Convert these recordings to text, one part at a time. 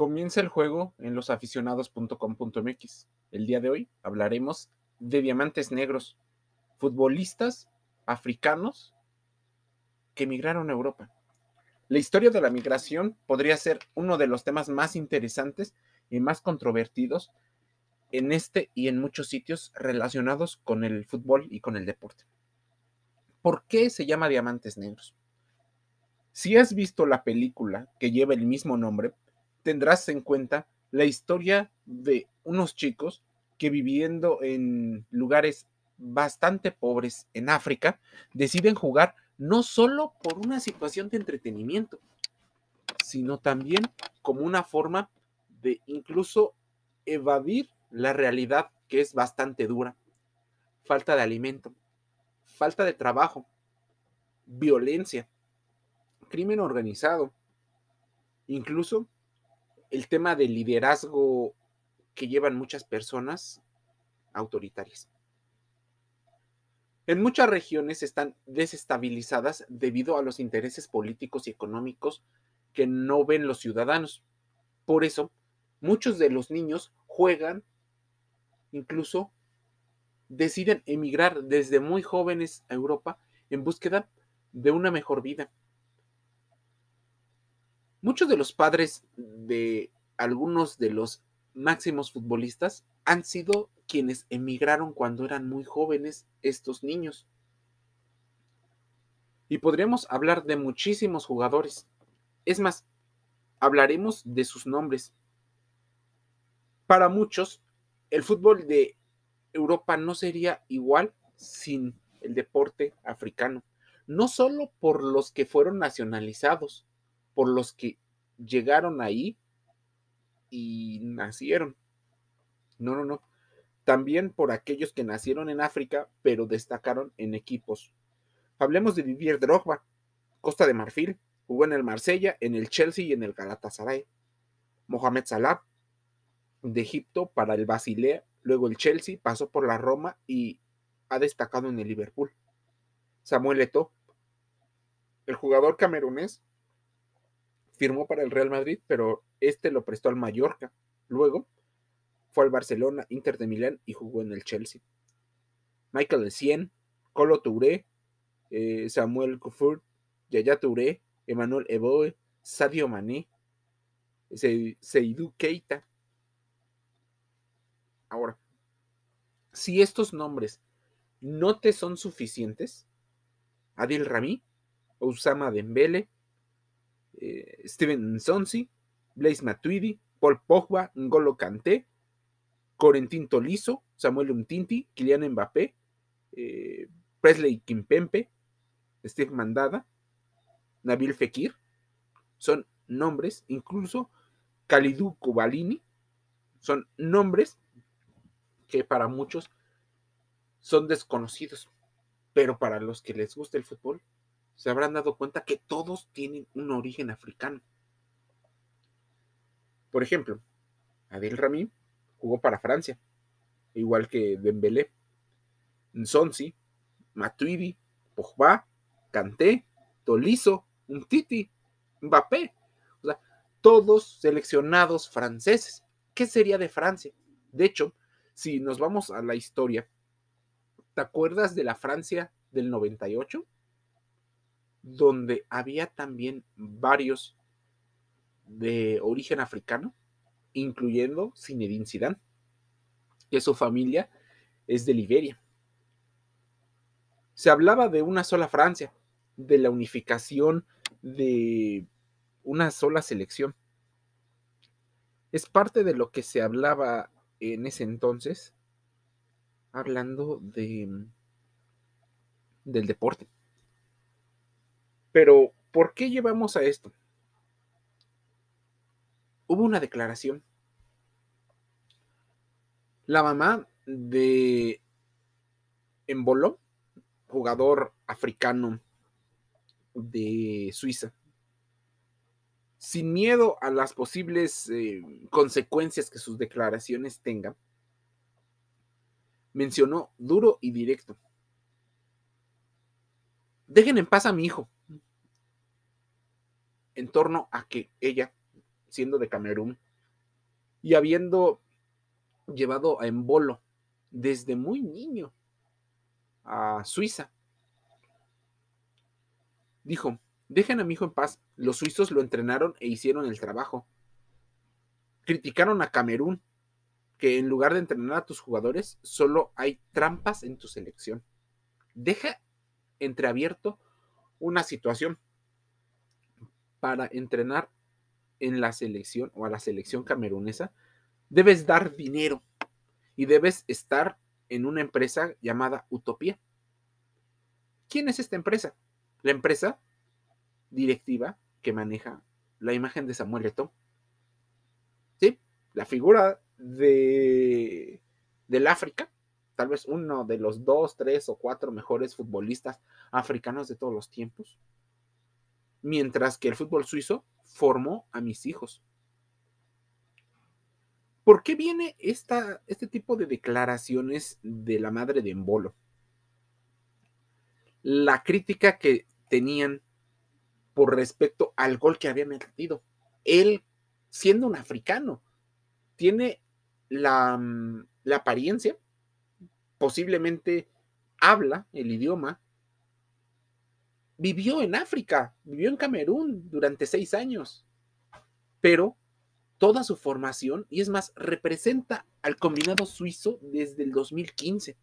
Comienza el juego en losaficionados.com.mx. El día de hoy hablaremos de diamantes negros, futbolistas africanos que emigraron a Europa. La historia de la migración podría ser uno de los temas más interesantes y más controvertidos en este y en muchos sitios relacionados con el fútbol y con el deporte. ¿Por qué se llama Diamantes Negros? Si has visto la película que lleva el mismo nombre, tendrás en cuenta la historia de unos chicos que viviendo en lugares bastante pobres en África, deciden jugar no solo por una situación de entretenimiento, sino también como una forma de incluso evadir la realidad que es bastante dura. Falta de alimento, falta de trabajo, violencia, crimen organizado, incluso el tema del liderazgo que llevan muchas personas autoritarias. En muchas regiones están desestabilizadas debido a los intereses políticos y económicos que no ven los ciudadanos. Por eso, muchos de los niños juegan, incluso deciden emigrar desde muy jóvenes a Europa en búsqueda de una mejor vida. Muchos de los padres de algunos de los máximos futbolistas han sido quienes emigraron cuando eran muy jóvenes estos niños. Y podríamos hablar de muchísimos jugadores. Es más, hablaremos de sus nombres. Para muchos, el fútbol de Europa no sería igual sin el deporte africano. No solo por los que fueron nacionalizados, por los que llegaron ahí y nacieron. No, no, no. También por aquellos que nacieron en África, pero destacaron en equipos. Hablemos de Didier Drogba, Costa de Marfil, jugó en el Marsella, en el Chelsea y en el Galatasaray. Mohamed Salah, de Egipto para el Basilea, luego el Chelsea, pasó por la Roma y ha destacado en el Liverpool. Samuel Eto'o, el jugador camerunés, firmó para el Real Madrid, pero este lo prestó al Mallorca. Luego fue al Barcelona, Inter de Milán y jugó en el Chelsea. Michael Essien, Colo Touré, eh, Samuel Kufur, Yaya Touré, Emmanuel Eboe, Sadio Mané, Seydou Keita. Ahora, si estos nombres no te son suficientes, Adil Rami, Osama Dembele, eh, Steven Sonsi, Blaise Matuidi, Paul Pogba, Ngolo Kanté, Corentin Tolizo, Samuel Umtinti, Kylian Mbappé, eh, Presley Kimpempe, Steve Mandada, Nabil Fekir, son nombres, incluso Kalidou Kubalini, son nombres que para muchos son desconocidos, pero para los que les gusta el fútbol se habrán dado cuenta que todos tienen un origen africano. Por ejemplo, Adel Rami jugó para Francia, igual que Dembélé, Nsonsi, Matuidi, Pogba, Kanté, Tolizo, Umtiti, Mbappé. O sea, todos seleccionados franceses. ¿Qué sería de Francia? De hecho, si nos vamos a la historia, ¿te acuerdas de la Francia del 98? Donde había también varios de origen africano, incluyendo Zinedine Zidane, que su familia es de Liberia. Se hablaba de una sola Francia, de la unificación de una sola selección. Es parte de lo que se hablaba en ese entonces, hablando de del deporte. Pero, ¿por qué llevamos a esto? Hubo una declaración. La mamá de Embolo, jugador africano de Suiza, sin miedo a las posibles eh, consecuencias que sus declaraciones tengan, mencionó duro y directo. Dejen en paz a mi hijo en torno a que ella, siendo de Camerún, y habiendo llevado a Embolo desde muy niño a Suiza. Dijo, dejen a mi hijo en paz, los suizos lo entrenaron e hicieron el trabajo. Criticaron a Camerún, que en lugar de entrenar a tus jugadores, solo hay trampas en tu selección. Deja entreabierto una situación para entrenar en la selección o a la selección camerunesa, debes dar dinero y debes estar en una empresa llamada Utopía. ¿Quién es esta empresa? La empresa directiva que maneja la imagen de Samuel Eto'o. ¿Sí? La figura de del África, tal vez uno de los dos, tres o cuatro mejores futbolistas africanos de todos los tiempos. Mientras que el fútbol suizo formó a mis hijos. ¿Por qué viene esta, este tipo de declaraciones de la madre de Embolo? La crítica que tenían por respecto al gol que había metido. Él, siendo un africano, tiene la, mm, la apariencia, posiblemente habla el idioma, vivió en África, vivió en Camerún durante seis años, pero toda su formación y es más, representa al combinado suizo desde el 2015.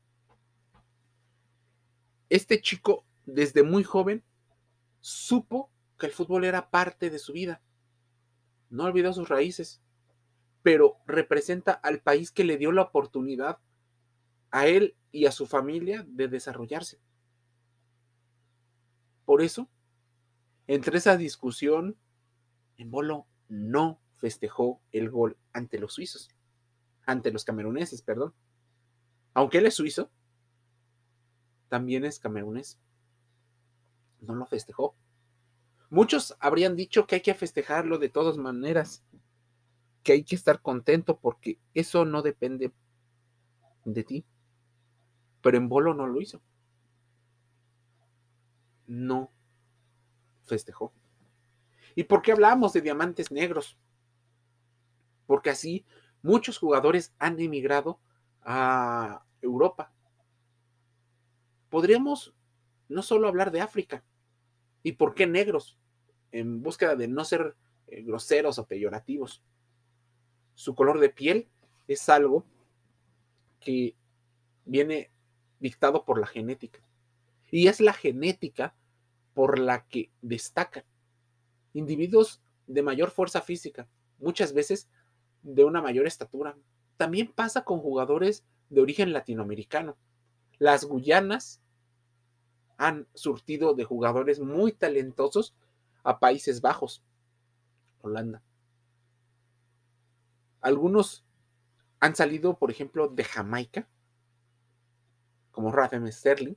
Este chico, desde muy joven, supo que el fútbol era parte de su vida. No olvidó sus raíces, pero representa al país que le dio la oportunidad a él y a su familia de desarrollarse. Por eso, entre esa discusión, en Bolo no festejó el gol ante los suizos, ante los cameruneses, perdón. Aunque él es suizo, también es camerunés. No lo festejó. Muchos habrían dicho que hay que festejarlo de todas maneras, que hay que estar contento porque eso no depende de ti. Pero en Bolo no lo hizo. No festejó. ¿Y por qué hablamos de diamantes negros? porque así muchos jugadores han emigrado a Europa. Podríamos no solo hablar de África, ¿y por qué negros? En búsqueda de no ser eh, groseros o peyorativos. Su color de piel es algo que viene dictado por la genética. Y es la genética por la que destacan individuos de mayor fuerza física, muchas veces de una mayor estatura. También pasa con jugadores de origen latinoamericano. Las Guyanas han surtido de jugadores muy talentosos a Países Bajos, Holanda. Algunos han salido, por ejemplo, de Jamaica, como Rafael Sterling,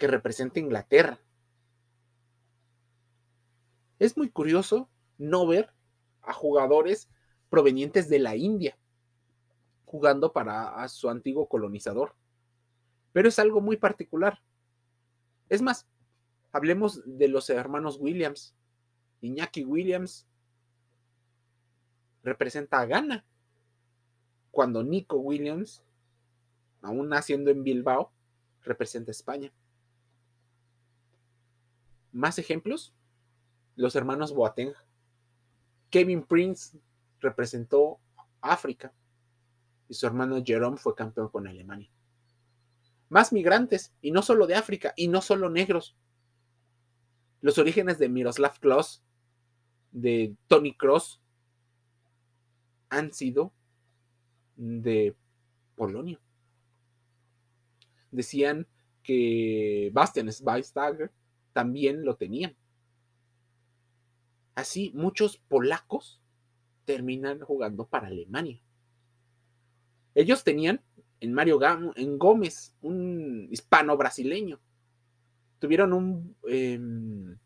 que representa Inglaterra. Es muy curioso no ver a jugadores provenientes de la India, jugando para su antiguo colonizador. Pero es algo muy particular. Es más, hablemos de los hermanos Williams. Iñaki Williams representa a Ghana, cuando Nico Williams, aún naciendo en Bilbao, representa a España. Más ejemplos, los hermanos Boateng. Kevin Prince representó África y su hermano Jerome fue campeón con Alemania. Más migrantes, y no solo de África, y no solo negros. Los orígenes de Miroslav Klose, de Tony Cross, han sido de Polonia. Decían que Bastian Schweinsteiger también lo tenían. Así, muchos polacos terminan jugando para Alemania. Ellos tenían en Mario en Gómez, un hispano brasileño. Tuvieron un em,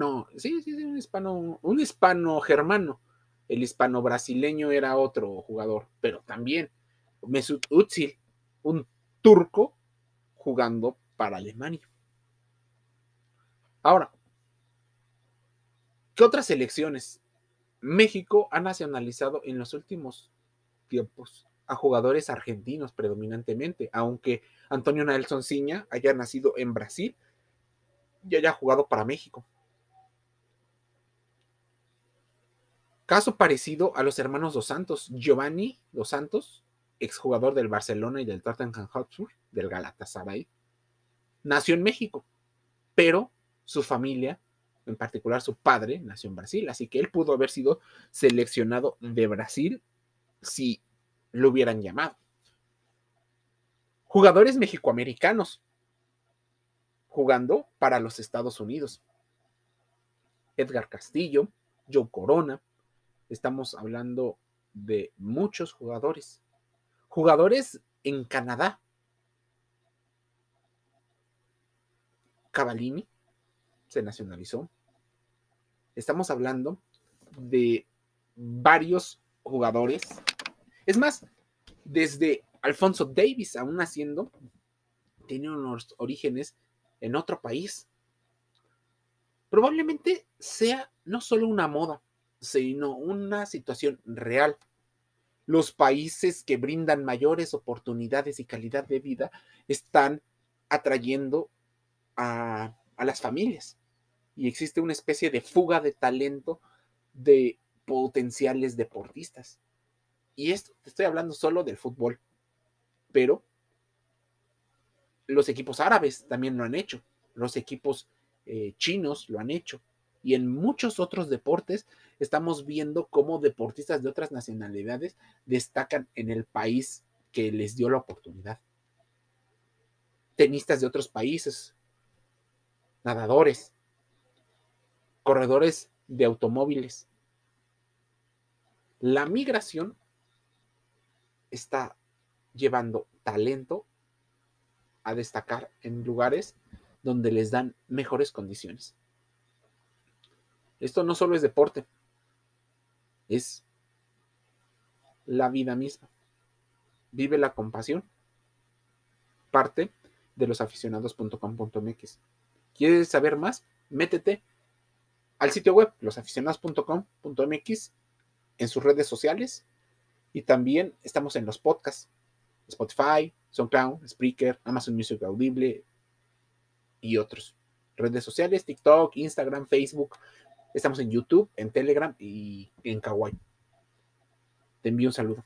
no, sí, sí, sí, un hispano, un hispano germano. El hispano brasileño era otro jugador, pero también Mesut Özil, un turco jugando para Alemania. Ahora, ¿qué otras selecciones México ha nacionalizado en los últimos tiempos a jugadores argentinos predominantemente, aunque Antonio Nelson Ciña haya nacido en Brasil y haya jugado para México. Caso parecido a los hermanos Dos Santos, Giovanni Dos Santos, exjugador del Barcelona y del Tottenham Hotspur, del Galatasaray, nació en México, pero su familia, en particular su padre, nació en Brasil, así que él pudo haber sido seleccionado de Brasil si lo hubieran llamado. Jugadores mexicoamericanos jugando para los Estados Unidos. Edgar Castillo, Joe Corona. Estamos hablando de muchos jugadores. Jugadores en Canadá. Cavallini se nacionalizó. Estamos hablando de varios jugadores. Es más, desde Alfonso Davis, aún naciendo, tiene unos orígenes en otro país. Probablemente sea no solo una moda, sino una situación real. Los países que brindan mayores oportunidades y calidad de vida están atrayendo a, a las familias y existe una especie de fuga de talento de potenciales deportistas. Y esto, te estoy hablando solo del fútbol, pero los equipos árabes también lo han hecho, los equipos eh, chinos lo han hecho, y en muchos otros deportes estamos viendo cómo deportistas de otras nacionalidades destacan en el país que les dio la oportunidad. Tenistas de otros países, nadadores, corredores de automóviles. La migración está llevando talento a destacar en lugares donde les dan mejores condiciones. Esto no solo es deporte, es la vida misma. Vive la compasión. Parte de los aficionados.com.mx. ¿Quieres saber más? Métete al sitio web losaficionados.com.mx en sus redes sociales y también estamos en los podcasts Spotify, SoundCloud, Spreaker, Amazon Music Audible y otros. Redes sociales, TikTok, Instagram, Facebook. Estamos en YouTube, en Telegram y en Kawaii. Te envío un saludo.